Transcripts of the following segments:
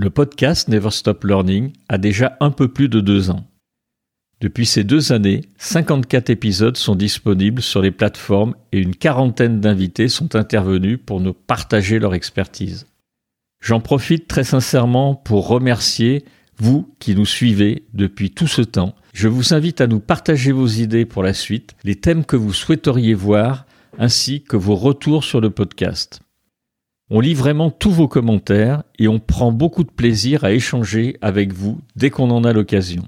Le podcast Never Stop Learning a déjà un peu plus de deux ans. Depuis ces deux années, 54 épisodes sont disponibles sur les plateformes et une quarantaine d'invités sont intervenus pour nous partager leur expertise. J'en profite très sincèrement pour remercier vous qui nous suivez depuis tout ce temps. Je vous invite à nous partager vos idées pour la suite, les thèmes que vous souhaiteriez voir, ainsi que vos retours sur le podcast. On lit vraiment tous vos commentaires et on prend beaucoup de plaisir à échanger avec vous dès qu'on en a l'occasion.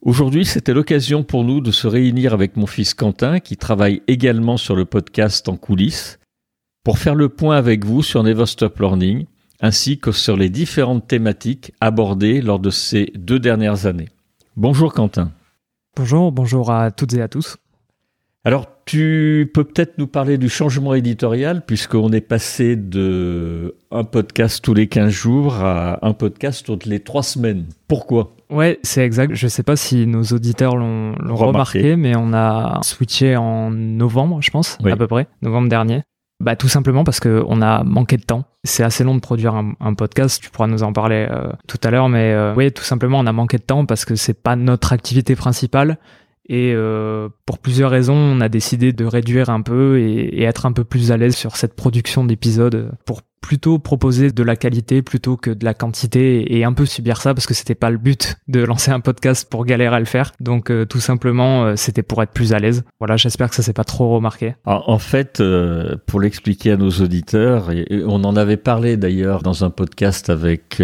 Aujourd'hui, c'était l'occasion pour nous de se réunir avec mon fils Quentin, qui travaille également sur le podcast en coulisses, pour faire le point avec vous sur Never Stop Learning, ainsi que sur les différentes thématiques abordées lors de ces deux dernières années. Bonjour Quentin. Bonjour, bonjour à toutes et à tous. Alors, tu peux peut-être nous parler du changement éditorial, puisqu'on est passé de un podcast tous les 15 jours à un podcast toutes les 3 semaines. Pourquoi? Ouais, c'est exact. Je ne sais pas si nos auditeurs l'ont remarqué. mais on a switché en novembre, je pense, à peu près, novembre dernier. Bah, tout simplement parce qu'on a manqué de temps. C'est assez long de produire un, podcast, tu pourras nous en parler euh, tout à l'heure, mais euh, oui, tout simplement, on a manqué de temps parce que c'est pas notre activité principale et euh, pour plusieurs raisons, on a décidé de réduire un peu et, être un peu plus à l'aise sur cette production d'épisodes pour plutôt proposer de la qualité plutôt que de la quantité et un peu subir ça parce que c'était pas le but de lancer un podcast pour galérer à le faire. Donc euh, tout simplement, euh, c'était pour être plus à l'aise. Voilà, j'espère que ça s'est pas trop remarqué. en fait, pour l'expliquer à nos auditeurs, on en avait parlé d'ailleurs dans un podcast avec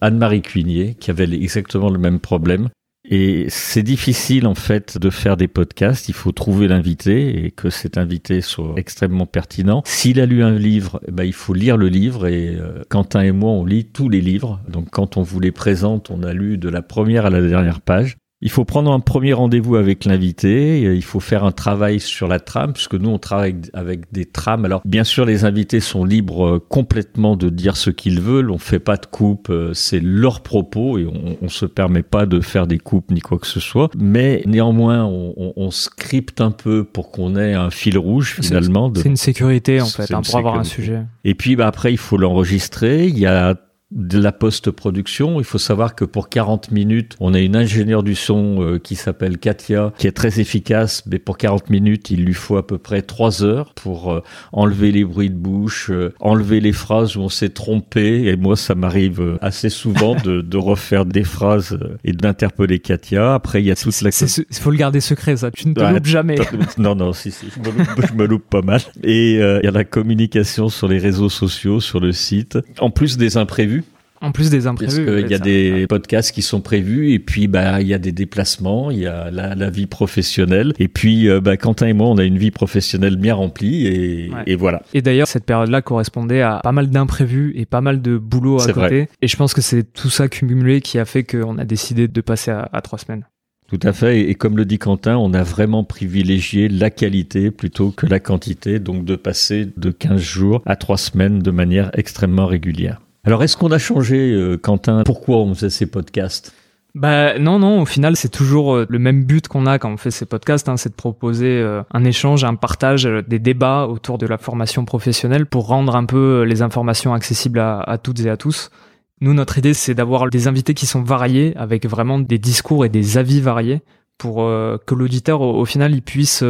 Anne-Marie Cuinier qui avait exactement le même problème. Et c'est difficile en fait de faire des podcasts. Il faut trouver l'invité et que cet invité soit extrêmement pertinent. S'il a lu un livre, ben, il faut lire le livre. Et euh, Quentin et moi, on lit tous les livres. Donc quand on vous les présente, on a lu de la première à la dernière page. Il faut prendre un premier rendez-vous avec l'invité, il faut faire un travail sur la trame, puisque nous on travaille avec des trames. Alors bien sûr les invités sont libres euh, complètement de dire ce qu'ils veulent, on fait pas de coupe, euh, c'est leur propos et on, on se permet pas de faire des coupes ni quoi que ce soit. Mais néanmoins on, on, scripte un peu pour qu'on ait un fil rouge finalement. C'est une sécurité en fait, hein, pour avoir un sujet. Et puis bah, après il faut l'enregistrer, il y a de la post-production. Il faut savoir que pour 40 minutes, on a une ingénieure du son euh, qui s'appelle Katia, qui est très efficace, mais pour 40 minutes, il lui faut à peu près 3 heures pour euh, enlever les bruits de bouche, euh, enlever les phrases où on s'est trompé. Et moi, ça m'arrive assez souvent de, de, refaire des phrases et d'interpeller Katia. Après, il y a toute la... Il faut le garder secret, ça. Tu ne te loupes jamais. Non, non, si, si. Je me, loupe, je me loupe pas mal. Et il y a la communication sur les réseaux sociaux, sur le site. En plus des imprévus. En plus des imprévus. Parce qu'il y a des podcasts qui sont prévus et puis bah il y a des déplacements, il y a la, vie professionnelle et puis euh, bah, Quentin et moi on a une vie professionnelle bien remplie et, et voilà. Et d'ailleurs cette période-là correspondait à pas mal d'imprévus et pas mal de boulot à côté. Vrai. Et je pense que c'est tout ça cumulé qui a fait qu'on a décidé de passer à, à trois semaines. Tout à fait. Et comme le dit Quentin, on a vraiment privilégié la qualité plutôt que la quantité, donc de passer de 15 jours à 3 semaines de manière extrêmement régulière. Alors, est-ce qu'on a changé, euh, Quentin? Pourquoi on faisait ces podcasts? Bah non non au final c'est toujours euh, le même but qu'on a quand on fait ces podcasts hein, c'est de proposer euh, un échange un partage des débats autour de la formation professionnelle pour rendre un peu les informations accessibles à, toutes et à tous. Nous notre idée c'est d'avoir des invités qui sont variés avec vraiment des discours et des avis variés pour que l'auditeur au, final il puisse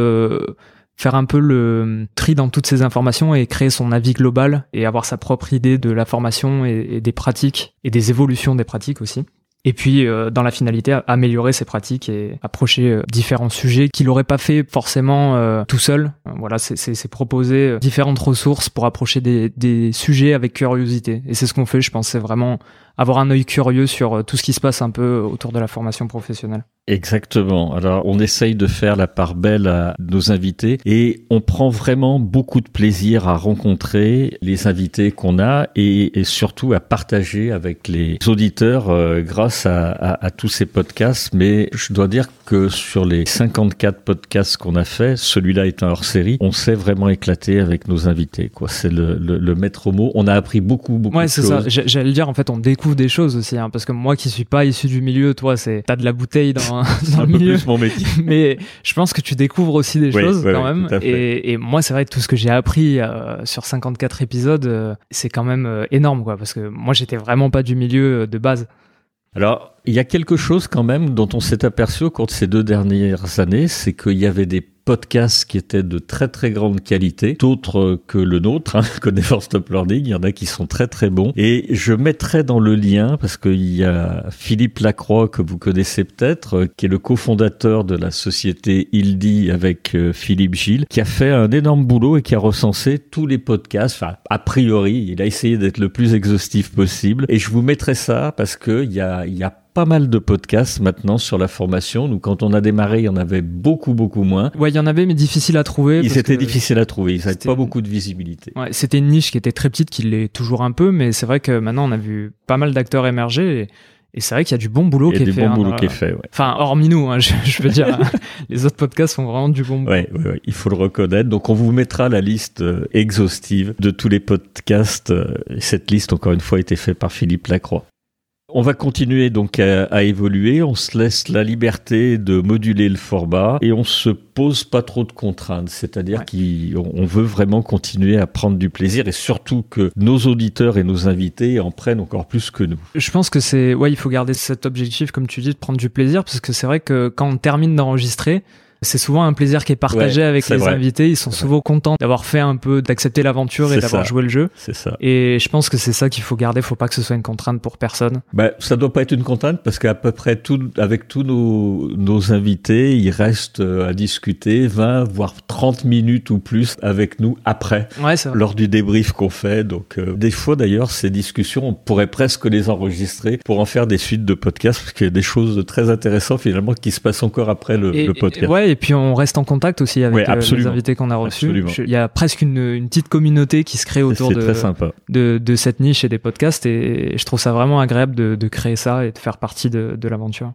faire un peu le tri dans toutes ces informations et créer son avis global et avoir sa propre idée de la formation et, des pratiques et des évolutions des pratiques aussi. Et puis, euh, dans la finalité, améliorer ses pratiques et approcher euh, différents sujets qu'il n'aurait pas fait forcément euh, tout seul. Voilà, c'est proposer différentes ressources pour approcher des, des, sujets avec curiosité. Et c'est ce qu'on fait, je pense, c'est vraiment avoir un œil curieux sur tout ce qui se passe un peu autour de la formation professionnelle. Exactement. Alors, on essaye de faire la part belle à nos invités et on prend vraiment beaucoup de plaisir à rencontrer les invités qu'on a et, surtout à partager avec les auditeurs euh, grâce à, à, tous ces podcasts. Mais je dois dire que sur les 54 podcasts qu'on a fait, celui-là est un hors série. On s'est vraiment éclaté avec nos invités. Quoi, c'est le, le, le, maître mot. On a appris beaucoup, beaucoup. Ouais, c'est ça. J'allais dire, en fait, on découvre des choses aussi, hein, parce que moi qui suis pas issu du milieu, toi, c'est t'as de la bouteille dans dans, un le milieu. Peu plus mon métier. Mais je pense que tu découvres aussi des choses quand même. Et, et, moi, c'est vrai que tout ce que j'ai appris euh, sur 54 épisodes, euh, c'est quand même euh, énorme, quoi. Parce que moi, j'étais vraiment pas du milieu de base. Alors, il y a quelque chose quand même dont on s'est aperçu au cours de ces deux dernières années, c'est qu'il y avait des podcasts qui étaient de très très grande qualité, d'autres que le nôtre, hein, Never Stop Learning, il y en a qui sont très très bons. Et je mettrai dans le lien, parce qu'il y a Philippe Lacroix, que vous connaissez peut-être, qui est le cofondateur de la société Ildi avec euh, Philippe Gilles, qui a fait un énorme boulot et qui a recensé tous les podcasts, enfin a priori, il a essayé d'être le plus exhaustif possible. Et je vous mettrai ça parce qu'il y a, y a pas mal de podcasts maintenant sur la formation. Nous, quand on a démarré, il y en avait beaucoup, beaucoup moins. Ouais, il y en avait, mais difficile à trouver. Ils étaient difficiles à trouver. Ils n'avaient pas beaucoup de visibilité. Ouais, c'était une niche qui était très petite, qui l'est toujours un peu, mais c'est vrai que maintenant, on a vu pas mal d'acteurs émerger. Et... c'est vrai qu'il y a du bon boulot qui est fait. Il y a du bon hein, boulot qui est fait, ouais. Enfin, hormis nous, hein, je, je, veux dire, les autres podcasts font vraiment du bon boulot. Ouais, ouais, ouais, il faut le reconnaître. Donc, on vous mettra la liste euh, exhaustive de tous les podcasts. Euh, cette liste, encore une fois, a été faite par Philippe Lacroix. On va continuer donc à, évoluer, on se laisse la liberté de moduler le format et on se pose pas trop de contraintes, c'est-à-dire qu'on veut vraiment continuer à prendre du plaisir et surtout que nos auditeurs et nos invités en prennent encore plus que nous. Je pense que c'est ouais, il faut garder cet objectif comme tu dis de prendre du plaisir parce que c'est vrai que quand on termine d'enregistrer, c'est souvent un plaisir qui est partagé avec les invités. Ils sont souvent contents d'avoir fait un peu, d'accepter l'aventure et d'avoir joué le jeu. C'est ça. Et je pense que c'est ça qu'il faut garder. Faut pas que ce soit une contrainte pour personne. Bah, ça doit pas être une contrainte parce qu'à peu près tout, avec tous nos, nos invités, ils restent euh, à discuter 20 voire 30 minutes ou plus avec nous après. Ouais, lors du débrief qu'on fait. Donc, euh, des fois d'ailleurs, ces discussions, on pourrait presque les enregistrer pour en faire des suites de podcasts parce qu'il y a des choses très intéressantes finalement qui se passent encore après le, le podcast. ouais, et puis on reste en contact aussi avec euh, les invités qu'on a reçus. Il y a presque une, une, petite communauté qui se crée autour de, de, de, cette niche et des podcasts et je trouve ça vraiment agréable de, de créer ça et de faire partie de, de l'aventure.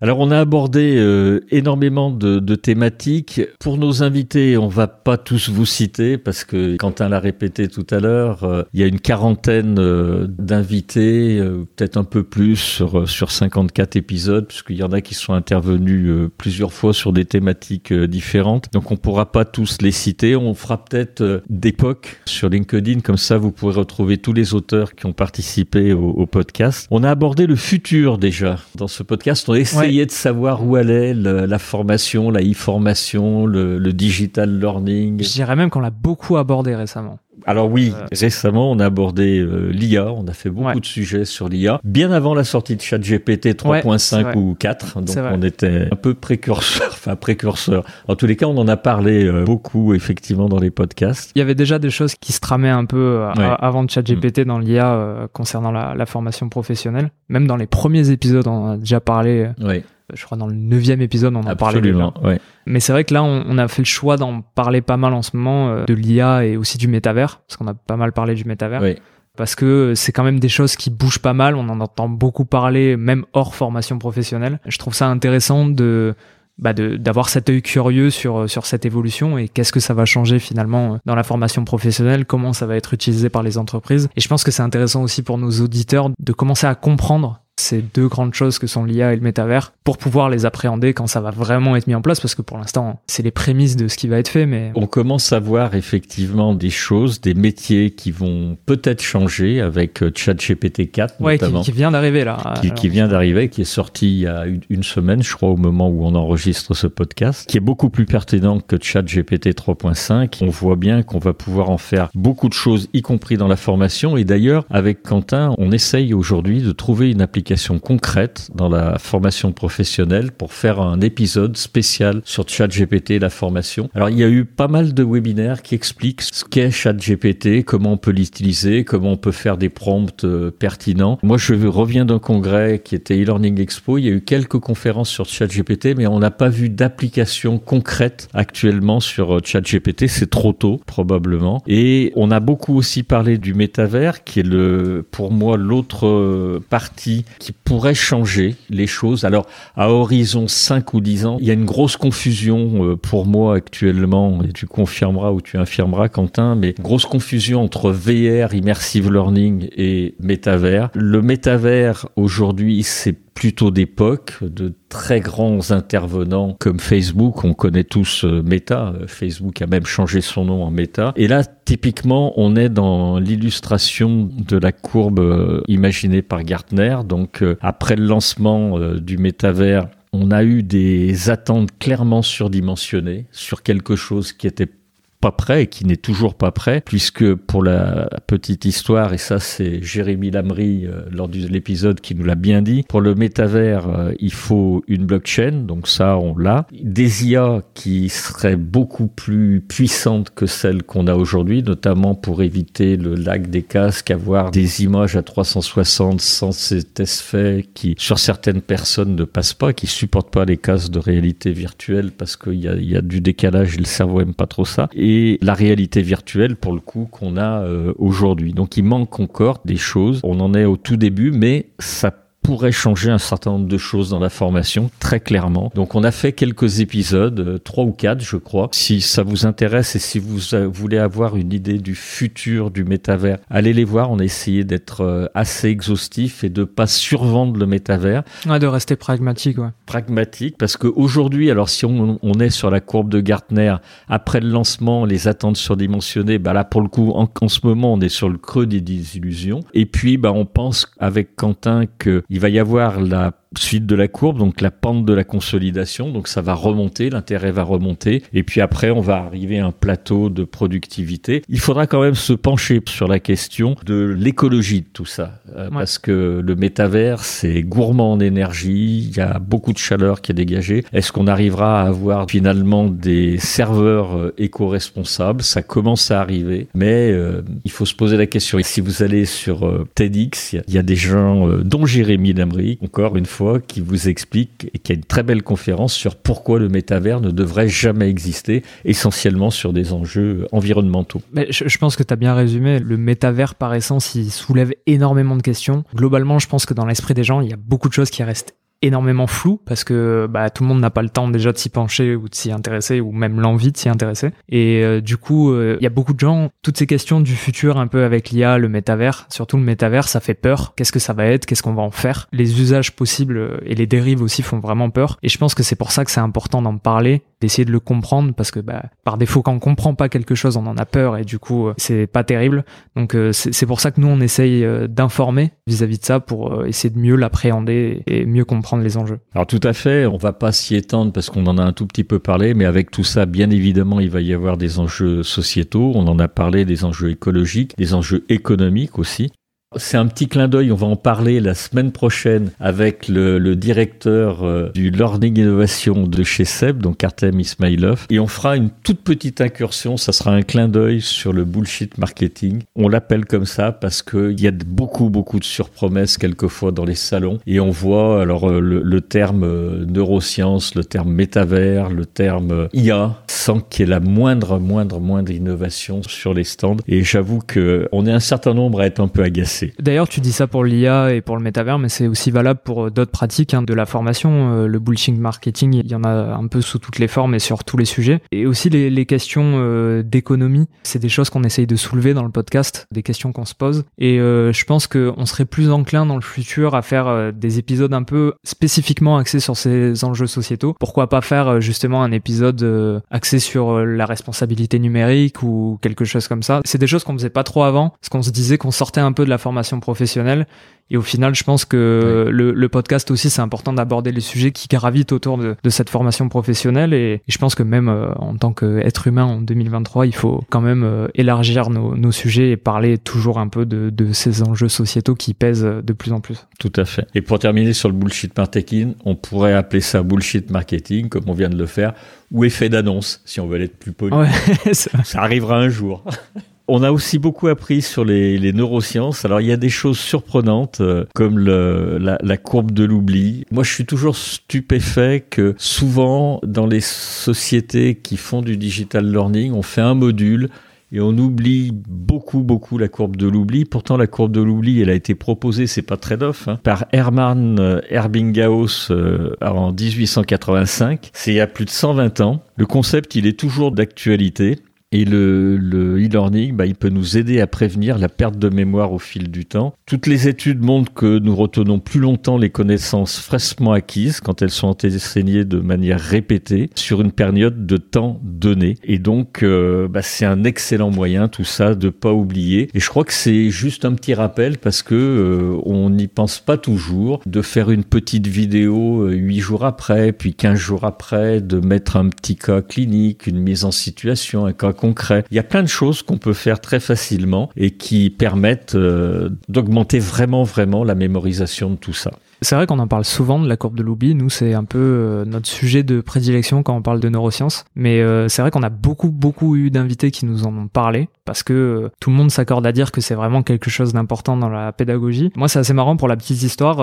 Alors on a abordé euh, énormément de, de, thématiques. Pour nos invités, on va pas tous vous citer parce que Quentin l'a répété tout à l'heure, euh, il y a une quarantaine euh, d'invités, peut-être un peu plus sur sur 54 épisodes, puisqu'il y en a qui sont intervenus plusieurs fois sur des thématiques différentes. Donc on pourra pas tous les citer. On fera peut-être d'époque sur LinkedIn, comme ça vous pourrez retrouver tous les auteurs qui ont participé au, podcast. On a abordé le futur déjà dans ce podcast. Essayé de savoir où allait la formation, la e-formation, le, digital learning. Je dirais même qu'on l'a beaucoup abordé récemment. Alors oui, euh, récemment, on a abordé euh, l'IA, on a fait beaucoup de sujets sur l'IA, bien avant la sortie de ChatGPT 3.5 ou 4, donc on était un peu précurseur, enfin précurseur. En tous les cas, on en a parlé euh, beaucoup effectivement dans les podcasts. Il y avait déjà des choses qui se tramaient un peu avant de ChatGPT mm. dans l'IA concernant la, la, formation professionnelle. Même dans les premiers épisodes, on a déjà parlé. Oui je crois dans le neuvième épisode on en déjà. Ouais. Mais c'est vrai que là on, on, a fait le choix d'en parler pas mal en ce moment euh, de l'IA et aussi du métavers parce qu'on a pas mal parlé du métavers. Oui. Parce que c'est quand même des choses qui bougent pas mal, on en entend beaucoup parler même hors formation professionnelle. Je trouve ça intéressant de bah d'avoir cet œil curieux sur sur cette évolution et qu'est-ce que ça va changer finalement dans la formation professionnelle, comment ça va être utilisé par les entreprises. Et je pense que c'est intéressant aussi pour nos auditeurs de commencer à comprendre ces deux grandes choses que sont l'IA et le métavers pour pouvoir les appréhender quand ça va vraiment être mis en place parce que pour l'instant c'est les prémices de ce qui va être fait mais on commence à voir effectivement des choses des métiers qui vont peut-être changer avec euh, ChatGPT 4 ouais, notamment. qui, vient d'arriver là qui, qui, vient d'arriver qui est sorti il y a une, semaine je crois au moment où on enregistre ce podcast qui est beaucoup plus pertinent que ChatGPT 3.5 on voit bien qu'on va pouvoir en faire beaucoup de choses y compris dans la formation. Et d'ailleurs avec Quentin on essaye aujourd'hui de trouver une application applications concrètes dans la formation professionnelle pour faire un épisode spécial sur ChatGPT la formation. Alors il y a eu pas mal de webinaires qui expliquent ce qu'est ChatGPT, comment on peut l'utiliser, comment on peut faire des prompts euh, pertinents. Moi je reviens d'un congrès qui était e-learning expo, il y a eu quelques conférences sur ChatGPT mais on n'a pas vu d'application concrète actuellement sur euh, ChatGPT, c'est trop tôt probablement. Et on a beaucoup aussi parlé du métavers qui est le pour moi l'autre euh, partie qui pourrait changer les choses. Alors à horizon 5 ou 10 ans, il y a une grosse confusion pour moi actuellement, et tu confirmeras ou tu infirmeras Quentin, mais grosse confusion entre VR, immersive learning et métavers. Le métavers aujourd'hui, c'est plutôt d'époque, de très grands intervenants comme Facebook, on connaît tous euh, Meta, euh, Facebook a même changé son nom en Meta. Et là, typiquement, on est dans l'illustration de la courbe euh, imaginée par Gartner. Donc, après le lancement du métavers, on a eu des attentes clairement surdimensionnées sur quelque chose qui était pas prêt et qui n'est toujours pas prêt, puisque pour la petite histoire, et ça c'est Jérémy Lamry euh, lors de l'épisode qui nous l'a bien dit, pour le métavers, euh, il faut une blockchain, donc ça on l'a. Des IA qui seraient beaucoup plus puissantes que celles qu'on a aujourd'hui, notamment pour éviter le lag des casques, avoir des images à 360 sans cet effet qui, sur certaines personnes, ne passe pas, qui supportent pas les casques de réalité virtuelle parce qu'il y a, y a du décalage et le cerveau aime pas trop ça. Et la réalité virtuelle pour le coup qu'on a euh, aujourd'hui. Donc il manque encore des choses. On en est au tout début, mais ça pourrait changer un certain nombre de choses dans la formation, très clairement. Donc on a fait quelques épisodes, euh, trois ou quatre je crois. Si ça vous intéresse et si vous euh, voulez avoir une idée du futur du métavers, allez les voir. On a essayé d'être euh, assez exhaustif et de pas survendre le métavers. Ouais, de rester pragmatique, ouais. Pragmatique, parce qu'aujourd'hui, alors si on, on, est sur la courbe de Gartner, après le lancement, les attentes surdimensionnées, bah là pour le coup, en, en ce moment, on est sur le creux des désillusions. Et puis, bah on pense avec Quentin que il va y avoir la suite de la courbe, donc la pente de la consolidation, donc ça va remonter, l'intérêt va remonter, et puis après on va arriver à un plateau de productivité. Il faudra quand même se pencher sur la question de l'écologie de tout ça, euh, parce que le métavers c'est gourmand en énergie, il y a beaucoup de chaleur qui est dégagée. Est-ce qu'on arrivera à avoir finalement des serveurs euh, éco-responsables? Ça commence à arriver, mais euh, il faut se poser la question. Et si vous allez sur TEDx, il y a des gens, dont Jérémy Lamry, encore une fois, qui vous explique et qui a une très belle conférence sur pourquoi le métavers ne devrait jamais exister, essentiellement sur des enjeux environnementaux. Mais je, pense que tu as bien résumé. Le métavers, par essence, il soulève énormément de questions. Globalement, je pense que dans l'esprit des gens, il y a beaucoup de choses qui restent énormément flou parce que bah, tout le monde n'a pas le temps déjà de s'y pencher ou de s'y intéresser ou même l'envie de s'y intéresser. Et euh, du coup, euh, il y a beaucoup de gens, toutes ces questions du futur un peu avec l'IA, le métavers, surtout le métavers, ça fait peur. Qu'est-ce que ça va être? Qu'est-ce qu'on va en faire? Les usages possibles euh, et les dérives aussi font vraiment peur. Et je pense que c'est pour ça que c'est important d'en parler, d'essayer de le comprendre parce que bah, par défaut, quand on comprend pas quelque chose, on en a peur et du coup, c'est pas terrible. Donc c'est pour ça que nous, on essaye d'informer vis-à-vis de ça pour essayer de mieux l'appréhender et mieux comprendre les enjeux. Alors tout à fait, on va pas s'y étendre parce qu'on en a un tout petit peu parlé, mais avec tout ça, bien évidemment, il va y avoir des enjeux sociétaux, on en a parlé, des enjeux écologiques, des enjeux économiques aussi. C'est un petit clin d'œil, on va en parler la semaine prochaine avec le, le directeur euh, du Learning Innovation de chez SEB, donc Artem Ismailov, et on fera une toute petite incursion, ça sera un clin d'œil sur le bullshit marketing. On l'appelle comme ça parce qu'il y a beaucoup, beaucoup de surpromesses quelquefois dans les salons, et on voit alors euh, le, le terme euh, neurosciences, le terme métavers, le terme IA, sans qu'il y ait la moindre, moindre, moindre innovation sur les stands, et j'avoue qu'on est un certain nombre à être un peu agacés D'ailleurs, tu dis ça pour l'IA et pour le métavers, mais c'est aussi valable pour euh, d'autres pratiques hein, de la formation. Euh, le bullshit marketing, il y en a un peu sous toutes les formes et sur tous les sujets. Et aussi les, les questions euh, d'économie, c'est des choses qu'on essaye de soulever dans le podcast, des questions qu'on se pose. Et je pense qu'on serait plus enclin dans le futur à faire des épisodes un peu spécifiquement axés sur ces enjeux sociétaux. Pourquoi pas faire justement un épisode axé sur la responsabilité numérique ou quelque chose comme ça. C'est des choses qu'on faisait pas trop avant, parce qu'on se disait qu'on sortait un peu de la formation formation professionnelle. Et au final, je pense que le, le, podcast aussi, c'est important d'aborder les sujets qui gravitent autour de, de cette formation professionnelle. Et, je pense que même euh, en tant qu'être humain en 2023, il faut quand même euh, élargir nos, nos, sujets et parler toujours un peu de, de, ces enjeux sociétaux qui pèsent de plus en plus. Tout à fait. Et pour terminer sur le bullshit marketing, on pourrait appeler ça bullshit marketing, comme on vient de le faire, ou effet d'annonce, si on veut être plus poli. Ouais, ça arrivera un jour. On a aussi beaucoup appris sur les, neurosciences. Alors il y a des choses surprenantes euh, comme la, courbe de l'oubli. Moi je suis toujours stupéfait que souvent dans les sociétés qui font du digital learning, on fait un module et on oublie beaucoup beaucoup la courbe de l'oubli. Pourtant la courbe de l'oubli, elle a été proposée, c'est pas très neuf, hein, par Hermann euh, Erbinghaus euh, en 1885. C'est il y a plus de 120 ans. Le concept, il est toujours d'actualité. Et le, le e-learning, bah, il peut nous aider à prévenir la perte de mémoire au fil du temps. Toutes les études montrent que nous retenons plus longtemps les connaissances fraîchement acquises quand elles sont enseignées de manière répétée sur une période de temps donné. Et donc, euh, bah, c'est un excellent moyen, tout ça, de pas oublier. Et je crois que c'est juste un petit rappel parce que euh, on n'y pense pas toujours de faire une petite vidéo euh, huit jours après, puis quinze jours après, de mettre un petit cas clinique, une mise en situation, un cas concret. Il y a plein de choses qu'on peut faire très facilement et qui permettent euh, d'augmenter vraiment, vraiment la mémorisation de tout ça. C'est vrai qu'on en parle souvent de la courbe de l'oubli. Nous, c'est un peu euh, notre sujet de prédilection quand on parle de neurosciences. Mais euh, c'est vrai qu'on a beaucoup, beaucoup eu d'invités qui nous en ont parlé parce que euh, tout le monde s'accorde à dire que c'est vraiment quelque chose d'important dans la pédagogie. Moi, c'est assez marrant pour la petite histoire.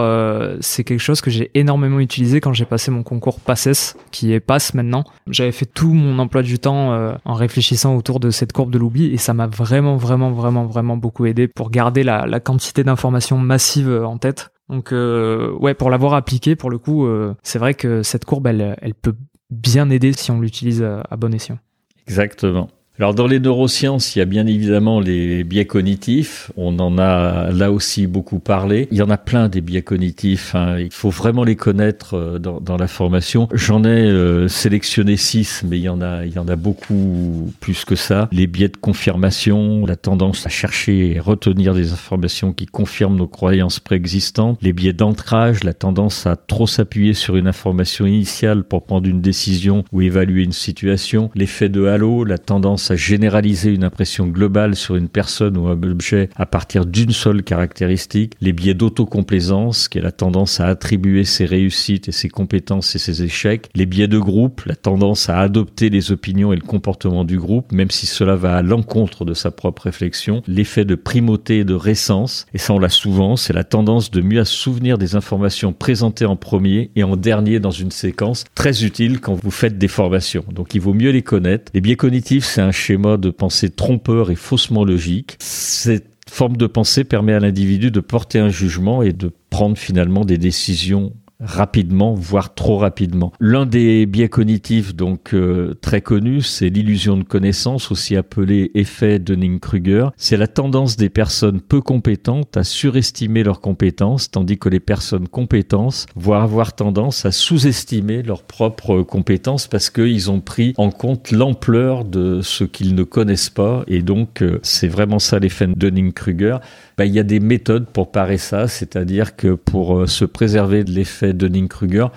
c'est quelque chose que j'ai énormément utilisé quand j'ai passé mon concours PASSES, qui est PASS maintenant. J'avais fait tout mon emploi du temps en réfléchissant autour de cette courbe de l'oubli et ça m'a vraiment, vraiment, vraiment, vraiment beaucoup aidé pour garder la, la quantité d'informations massives en tête donc euh, ouais, pour l'avoir appliqué, pour le coup, euh, c'est vrai que cette courbe, elle, elle peut bien aider si on l'utilise à bon escient. Exactement. Alors dans les neurosciences, il y a bien évidemment les biais cognitifs. On en a là aussi beaucoup parlé. Il y en a plein des biais cognitifs. Hein. Il faut vraiment les connaître euh, dans, la formation. J'en ai euh, sélectionné six, mais il y en a, il y en a beaucoup plus que ça. Les biais de confirmation, la tendance à chercher et retenir des informations qui confirment nos croyances préexistantes. Les biais d'ancrage, la tendance à trop s'appuyer sur une information initiale pour prendre une décision ou évaluer une situation. L'effet de halo, la tendance à généraliser une impression globale sur une personne ou un objet à partir d'une seule caractéristique, les biais d'autocomplaisance, qui est la tendance à attribuer ses réussites et ses compétences et ses échecs, les biais de groupe, la tendance à adopter les opinions et le comportement du groupe, même si cela va à l'encontre de sa propre réflexion, l'effet de primauté et de récence, et ça on l'a souvent, c'est la tendance de mieux se souvenir des informations présentées en premier et en dernier dans une séquence, très utile quand vous faites des formations. Donc il vaut mieux les connaître. Les biais cognitifs, c'est un schéma de pensée trompeur et faussement logique. Cette forme de pensée permet à l'individu de porter un jugement et de prendre finalement des décisions rapidement, voire trop rapidement. L'un des biais cognitifs donc euh, très connus, c'est l'illusion de connaissance, aussi appelé effet Dunning-Kruger. C'est la tendance des personnes peu compétentes à surestimer leurs compétences, tandis que les personnes compétentes vont avoir tendance à sous-estimer leurs propres compétences parce qu'ils ont pris en compte l'ampleur de ce qu'ils ne connaissent pas. Et donc, euh, c'est vraiment ça l'effet Dunning-Kruger. Bah, il y a des méthodes pour parer ça, c'est-à-dire que pour euh, se préserver de l'effet Dunning-Kruger,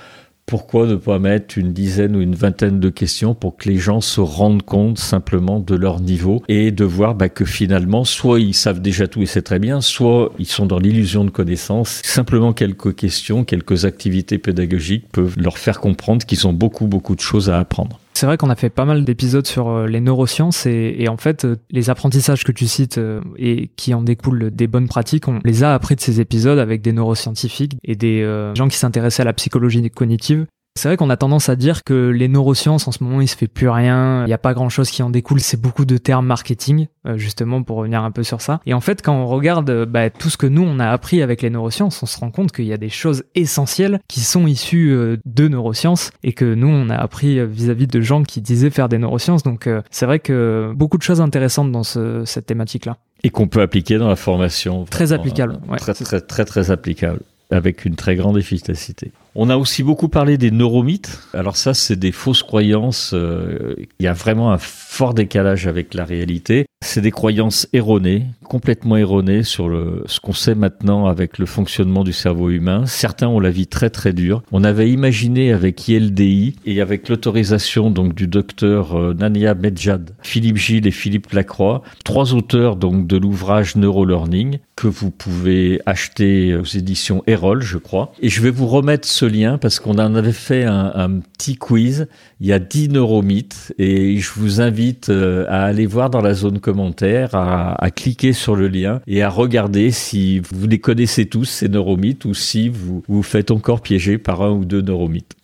pourquoi ne pas mettre une dizaine ou une vingtaine de questions pour que les gens se rendent compte simplement de leur niveau et de voir bah, que finalement, soit ils savent déjà tout et c'est très bien, soit ils sont dans l'illusion de connaissance. Simplement quelques questions, quelques activités pédagogiques peuvent leur faire comprendre qu'ils ont beaucoup, beaucoup de choses à apprendre. C'est vrai qu'on a fait pas mal d'épisodes sur euh, les neurosciences et, en fait, euh, les apprentissages que tu cites euh, et qui en découlent des bonnes pratiques, on les a appris de ces épisodes avec des neuroscientifiques et des gens qui s'intéressaient à la psychologie cognitive c'est vrai qu'on a tendance à dire que les neurosciences, en ce moment, il se fait plus rien, il n'y a pas grand chose qui en découle, c'est beaucoup de termes marketing, euh, justement, pour revenir un peu sur ça. Et en fait, quand on regarde euh, bah, tout ce que nous, on a appris avec les neurosciences, on se rend compte qu'il y a des choses essentielles qui sont issues euh, de neurosciences et que nous, on a appris vis-à-vis de gens qui disaient faire des neurosciences. Donc, c'est vrai que beaucoup de choses intéressantes dans cette thématique-là. Et qu'on peut appliquer dans la formation. Très applicable. très, très, très, très applicable avec une très grande efficacité. On a aussi beaucoup parlé des neuromythes. Alors ça, c'est des fausses croyances. Euh, il y a vraiment un fort décalage avec la réalité. C'est des croyances erronées, complètement erronées sur le, ce qu'on sait maintenant avec le fonctionnement du cerveau humain. Certains ont la vie très très dure. On avait imaginé avec ILDI et avec l'autorisation donc du docteur euh, Nania Medjad, Philippe Gilles et Philippe Lacroix, trois auteurs donc de l'ouvrage Neurolearning que vous pouvez acheter aux éditions Erol, je crois. Et je vais vous remettre ce lien parce qu'on en avait fait un, petit quiz. Il y a 10 neuromythes et je vous invite euh, à aller voir dans la zone commentaire, à, à, cliquer sur le lien et à regarder si vous les connaissez tous, ces neuromythes, ou si vous vous faites encore piéger par un ou deux neuromythes.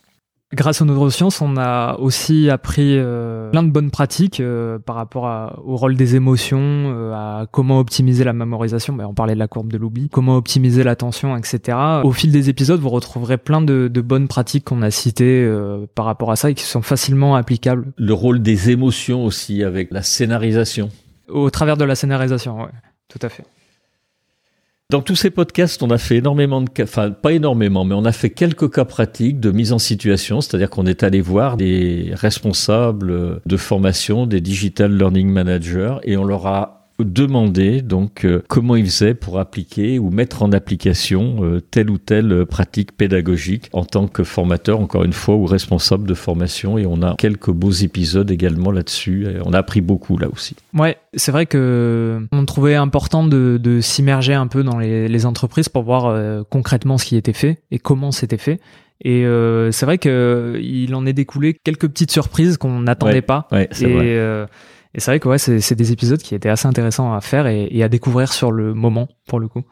Grâce aux neurosciences, on a aussi appris euh, plein de bonnes pratiques euh, par rapport à, au rôle des émotions, euh, à comment optimiser la mémorisation. Ben, on parlait de la courbe de l'oubli, comment optimiser l'attention, etc. Au fil des épisodes, vous retrouverez plein de, de bonnes pratiques qu'on a citées par rapport à ça et qui sont facilement applicables. Le rôle des émotions aussi avec la scénarisation. Au travers de la scénarisation, ouais, tout à fait. Dans tous ces podcasts, on a fait énormément de cas, enfin pas énormément, mais on a fait quelques cas pratiques de mise en situation, c'est-à-dire qu'on est allé voir des responsables de formation, des digital learning managers, et on leur a demander donc euh, comment ils faisaient pour appliquer ou mettre en application euh, telle ou telle pratique pédagogique en tant que formateur, encore une fois, ou responsable de formation. Et on a quelques beaux épisodes également là-dessus. on a appris beaucoup là aussi. Ouais, c'est vrai que on trouvait important de, de s'immerger un peu dans les, les, entreprises pour voir euh, concrètement ce qui était fait et comment c'était fait. Et euh, c'est vrai que il en est découlé quelques petites surprises qu'on n'attendait pas. Ouais, et, vrai. Et c'est vrai que ouais, c'est des épisodes qui étaient assez intéressants à faire et, à découvrir sur le moment, pour le coup.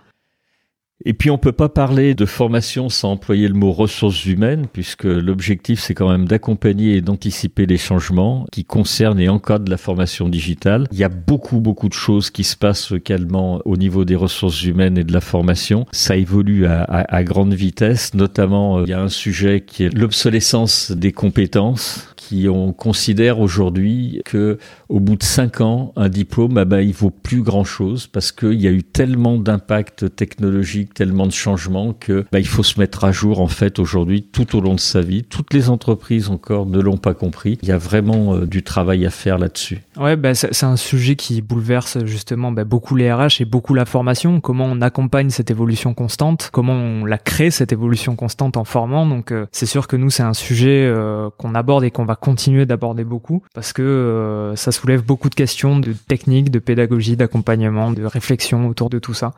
Et puis on peut pas parler de formation sans employer le mot ressources humaines, puisque l'objectif c'est quand même d'accompagner et d'anticiper les changements qui concernent et encadrent la formation digitale. Il y a beaucoup beaucoup de choses qui se passent localement au niveau des ressources humaines et de la formation. Ça évolue à grande vitesse, notamment euh, il y a un sujet qui est l'obsolescence des compétences on considère aujourd'hui que au bout de cinq ans, un diplôme, ah ben, il vaut plus grand chose parce qu'il y a eu tellement d'impact technologique, tellement de changements que bah, il faut se mettre à jour en fait aujourd'hui tout au long de sa vie. Toutes les entreprises encore ne l'ont pas compris. Il y a vraiment euh, du travail à faire là-dessus. Ouais, bah, c'est un sujet qui bouleverse justement bah, beaucoup les RH et beaucoup la formation. Comment on accompagne cette évolution constante, comment on la crée cette évolution constante en formant? Donc euh, c'est sûr que nous c'est un sujet euh, qu'on aborde et qu'on va continuer d'aborder beaucoup parce que euh, ça soulève beaucoup de questions de technique, de pédagogie, d'accompagnement, de réflexion autour de tout ça.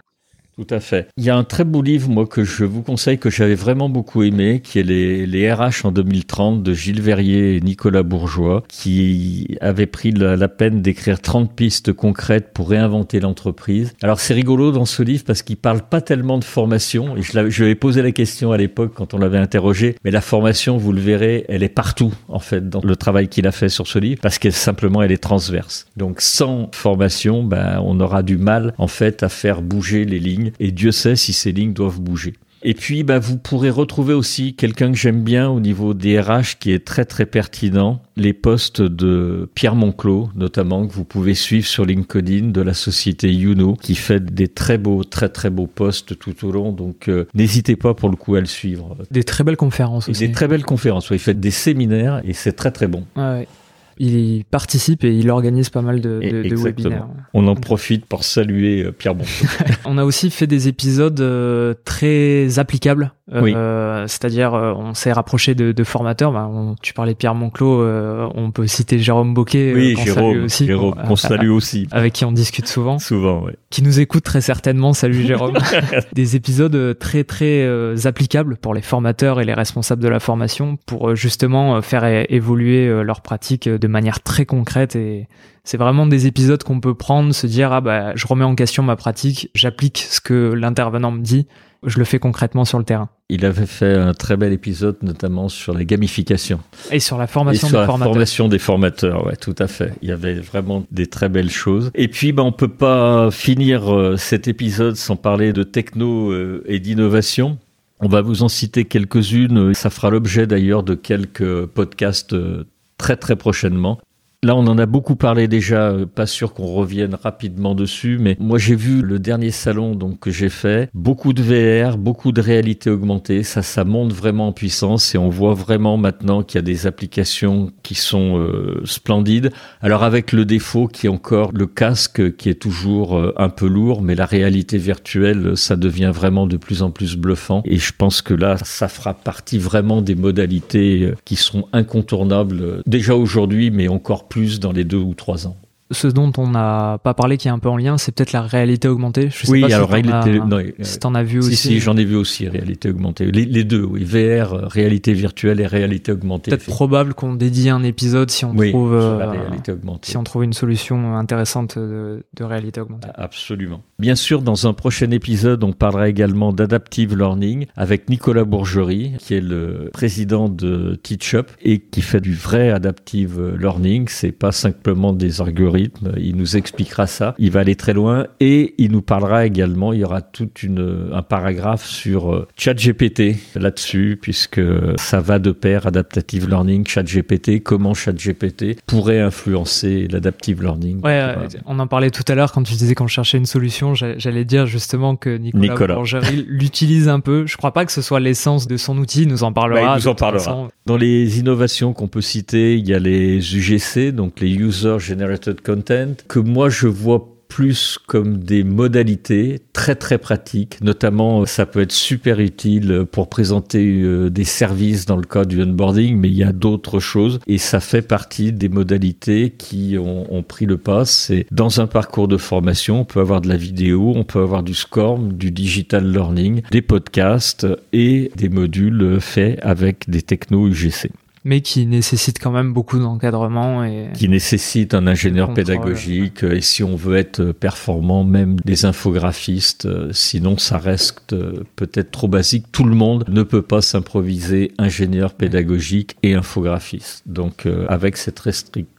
Tout à fait. Il y a un très beau livre, moi, que je vous conseille, que j'avais vraiment beaucoup aimé, qui est les, RH en 2030 de Gilles Verrier et Nicolas Bourgeois, qui avait pris la, peine d'écrire 30 pistes concrètes pour réinventer l'entreprise. Alors, c'est rigolo dans ce livre parce qu'il parle pas tellement de formation. Je, lui ai posé la question à l'époque quand on l'avait interrogé. Mais la formation, vous le verrez, elle est partout, en fait, dans le travail qu'il a fait sur ce livre, parce qu'elle simplement, elle est transverse. Donc, sans formation, ben, on aura du mal, en fait, à faire bouger les lignes et Dieu sait si ces lignes doivent bouger. Et puis, bah, vous pourrez retrouver aussi quelqu'un que j'aime bien au niveau des RH qui est très très pertinent, les postes de Pierre Monclos, notamment, que vous pouvez suivre sur LinkedIn de la société Youno, qui fait des très beaux, très très beaux postes tout au long. Donc, euh, n'hésitez pas pour le coup à le suivre. Des très belles conférences aussi. Des très belles conférences. Ouais, il fait des séminaires et c'est très très bon. Ouais il participe et il organise pas mal de, de, de webinaires. On en profite pour saluer euh, Pierre Bon. on a aussi fait des épisodes euh, très applicables. Euh, C'est-à-dire, euh, on s'est rapproché de, de formateurs. Bah, on, tu parlais de Pierre Monclos, euh, on peut citer Jérôme Boquet, oui, Jérôme, aussi, Jérôme, on salue aussi, avec qui on discute souvent. Souvent, oui. Qui nous écoute très certainement. Salut Jérôme. des épisodes très très applicables pour les formateurs et les responsables de la formation, pour justement faire évoluer leurs pratiques de manière très concrète et c'est vraiment des épisodes qu'on peut prendre, se dire ah bah je remets en question ma pratique, j'applique ce que l'intervenant me dit, je le fais concrètement sur le terrain. Il avait fait un très bel épisode notamment sur la gamification et sur la formation et sur des la formateurs. formation des formateurs, ouais, tout à fait. Il y avait vraiment des très belles choses. Et puis bah on peut pas finir euh, cet épisode sans parler de techno euh, et d'innovation. On va vous en citer quelques-unes. Ça fera l'objet d'ailleurs de quelques podcasts euh, très très prochainement. Là, on en a beaucoup parlé déjà, euh, pas sûr qu'on revienne rapidement dessus, mais moi j'ai vu le dernier salon donc que j'ai fait, beaucoup de VR, beaucoup de réalité augmentée, ça ça monte vraiment en puissance et on voit vraiment maintenant qu'il y a des applications qui sont euh, splendides. Alors avec le défaut qui est encore le casque qui est toujours euh, un peu lourd, mais la réalité virtuelle, ça devient vraiment de plus en plus bluffant. Et je pense que là, ça fera partie vraiment des modalités qui sont incontournables déjà aujourd'hui, mais encore plus plus dans les deux ou trois ans ce dont on n'a pas parlé qui est un peu en lien, c'est peut-être la réalité augmentée. Je sais oui, pas alors si réalité, as, non, si t'en as vu si, aussi. Si, j'en ai vu aussi réalité augmentée. Les, deux, oui, VR, réalité virtuelle et réalité augmentée. Peut-être probable qu'on dédie un épisode si on trouve euh, si on trouve une solution intéressante de, de, réalité augmentée. Absolument. Bien sûr, dans un prochain épisode, on parlera également d'adaptive learning avec Nicolas Bourgerie, qui est le président de TeachUp et qui fait du vrai adaptive learning. C'est pas simplement des algorithmes il nous expliquera ça. Il va aller très loin et il nous parlera également. Il y aura tout une, un paragraphe sur euh, ChatGPT là-dessus, puisque ça va de pair, adaptative learning, ChatGPT, comment ChatGPT pourrait influencer l'adaptive learning. Ouais, euh, on en parlait tout à l'heure quand tu disais qu'on cherchait une solution. J'allais dire justement que Nicolas, Nicolas. l'utilise un peu. Je crois pas que ce soit l'essence de son outil. Il nous en parlera. il nous en parlera. Dans les innovations qu'on peut citer, il y a les UGC, donc les User Generated content que moi je vois plus comme des modalités très très pratiques. Notamment, ça peut être super utile pour présenter euh, des services dans le cas du onboarding, mais il y a d'autres choses et ça fait partie des modalités qui ont, ont pris le pas. C'est dans un parcours de formation, on peut avoir de la vidéo, on peut avoir du SCORM, du digital learning, des podcasts et des modules faits avec des technos UGC mais qui nécessite quand même beaucoup d'encadrement et qui nécessite un ingénieur pédagogique et si on veut être performant même des infographistes sinon ça reste peut-être trop basique. Tout le monde ne peut pas s'improviser ingénieur pédagogique et infographiste. Donc euh, avec cette restriction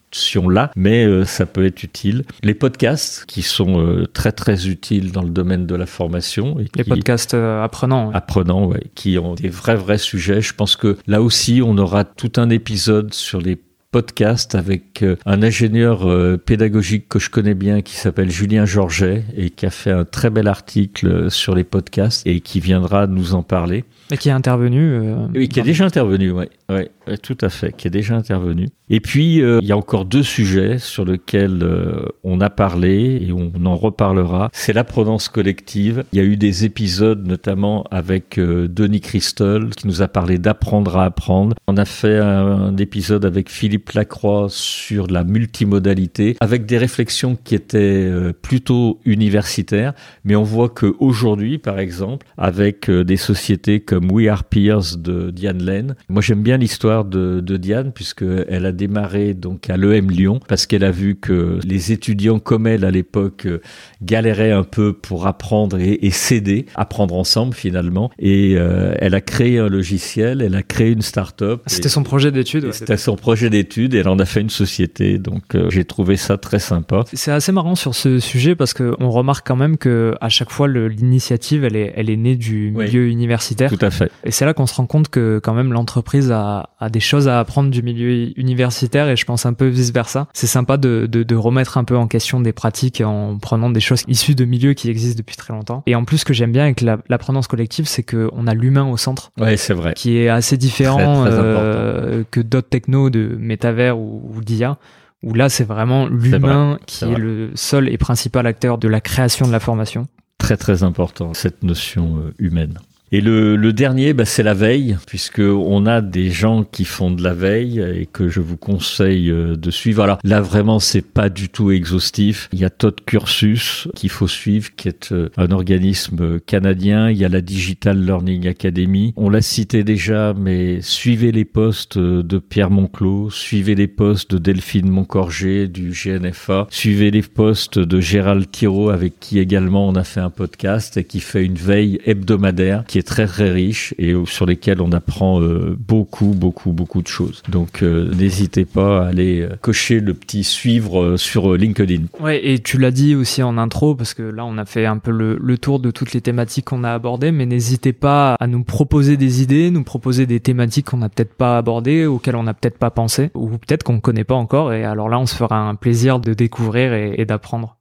là, mais euh, ça peut être utile. Les podcasts qui sont euh, très très utiles dans le domaine de la formation. Et les podcasts euh, apprenants. Apprenants, ouais, qui ont des vrais vrais sujets. Je pense que là aussi, on aura tout un épisode sur les podcasts avec un ingénieur pédagogique que je connais bien qui s'appelle Julien Georget et qui a fait un très bel article sur les podcasts et qui viendra nous en parler. Et qui est intervenu. oui, qui est déjà intervenu, oui. Ouais, tout à fait, qui est déjà intervenu. Et puis, euh, il y a encore deux sujets sur lesquels euh, on a parlé et on en reparlera. C'est l'apprenance collective. Il y a eu des épisodes, notamment avec euh, Denis Christol, qui nous a parlé d'apprendre à apprendre. On a fait un, épisode avec Philippe Lacroix sur la multimodalité, avec des réflexions qui étaient plutôt universitaires. Mais on voit qu'aujourd'hui, par exemple, avec des sociétés comme We Are Peers de Diane Len, moi j'aime bien l'histoire de, de Diane puisqu'elle a démarré donc à l'EM Lyon parce qu'elle a vu que les étudiants comme elle à l'époque euh, galéraient un peu pour apprendre et, et s'aider, apprendre ensemble finalement. Et euh, elle a créé un logiciel, elle a créé une start-up. C'était son projet d'étude. C'était son projet et elle en a fait une société. Donc euh, j'ai trouvé ça très sympa. C'est assez marrant sur ce sujet parce qu'on remarque quand même que à chaque fois l'initiative elle est, elle est née du milieu universitaire. Tout à fait. Et c'est là qu'on se rend compte que quand même l'entreprise a a, des choses à apprendre du milieu universitaire et je pense un peu vice versa. C'est sympa de, de, de, remettre un peu en question des pratiques en prenant des choses issues de milieux qui existent depuis très longtemps. Et en plus, ce que j'aime bien avec l'apprenance collective, c'est qu'on a l'humain au centre. Ouais, c'est vrai. Qui est assez différent euh, que d'autres technos de métavers ou, ou d'IA où là c'est vraiment l'humain qui est, est le seul et principal acteur de la création de la formation. Très très important cette notion euh, humaine. Et le, le dernier, bah, c'est la veille, puisque on a des gens qui font de la veille et que je vous conseille euh, de suivre. Alors là, vraiment, c'est pas du tout exhaustif. Il y a Todd Cursus qu'il faut suivre, qui est euh, un organisme canadien. Il y a la Digital Learning Academy. On l'a cité déjà, mais suivez les posts de Pierre Monclos, suivez les posts de Delphine Moncorgé du GNFA, suivez les posts de Gérald Thiraud avec qui également on a fait un podcast et qui fait une veille hebdomadaire est très très riche et sur lesquels on apprend beaucoup beaucoup beaucoup de choses. Donc n'hésitez pas à aller cocher le petit suivre sur LinkedIn. Ouais, et tu l'as dit aussi en intro parce que là on a fait un peu le tour de toutes les thématiques qu'on a abordées, mais n'hésitez pas à nous proposer des idées, nous proposer des thématiques qu'on n'a peut-être pas abordées, auxquelles on n'a peut-être pas pensé, ou peut-être qu'on ne connaît pas encore. Et alors là, on se fera un plaisir de découvrir et d'apprendre.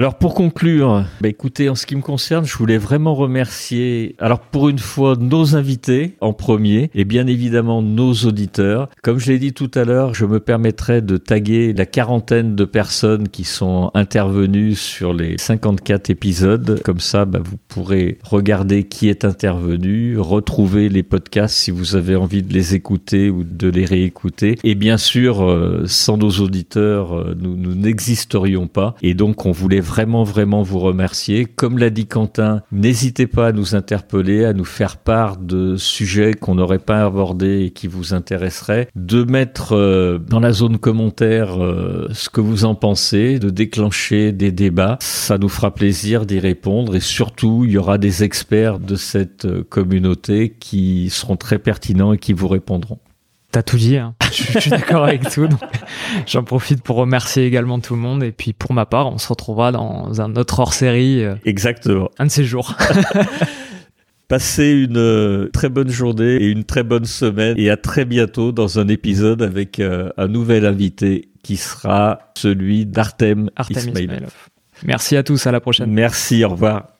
Alors pour conclure, bah écoutez, en ce qui me concerne, je voulais vraiment remercier, alors pour une fois, nos invités en premier, et bien évidemment nos auditeurs. Comme je l'ai dit tout à l'heure, je me permettrai de taguer la quarantaine de personnes qui sont intervenues sur les 54 épisodes. Comme ça, bah, vous pourrez regarder qui est intervenu, retrouver les podcasts si vous avez envie de les écouter ou de les réécouter. Et bien sûr, euh, sans nos auditeurs, euh, nous n'existerions pas. Et donc, on voulait vraiment, vraiment vous remercier. Comme l'a dit Quentin, n'hésitez pas à nous interpeller, à nous faire part de sujets qu'on n'aurait pas abordés et qui vous intéresseraient, de mettre euh, dans la zone commentaire euh, ce que vous en pensez, de déclencher des débats. Ça nous fera plaisir d'y répondre et surtout, il y aura des experts de cette euh, communauté qui seront très pertinents et qui vous répondront. T'as tout dit, hein. je, suis d'accord avec tout. J'en profite pour remercier également tout le monde. Et puis pour ma part, on se retrouvera dans un autre hors-série. Euh, Exactement. Un de ces jours. Passez une euh, très bonne journée et une très bonne semaine. Et à très bientôt dans un épisode avec euh, un nouvel invité qui sera celui d'Artem Ismailov. Merci à tous, à la prochaine. Merci, au revoir.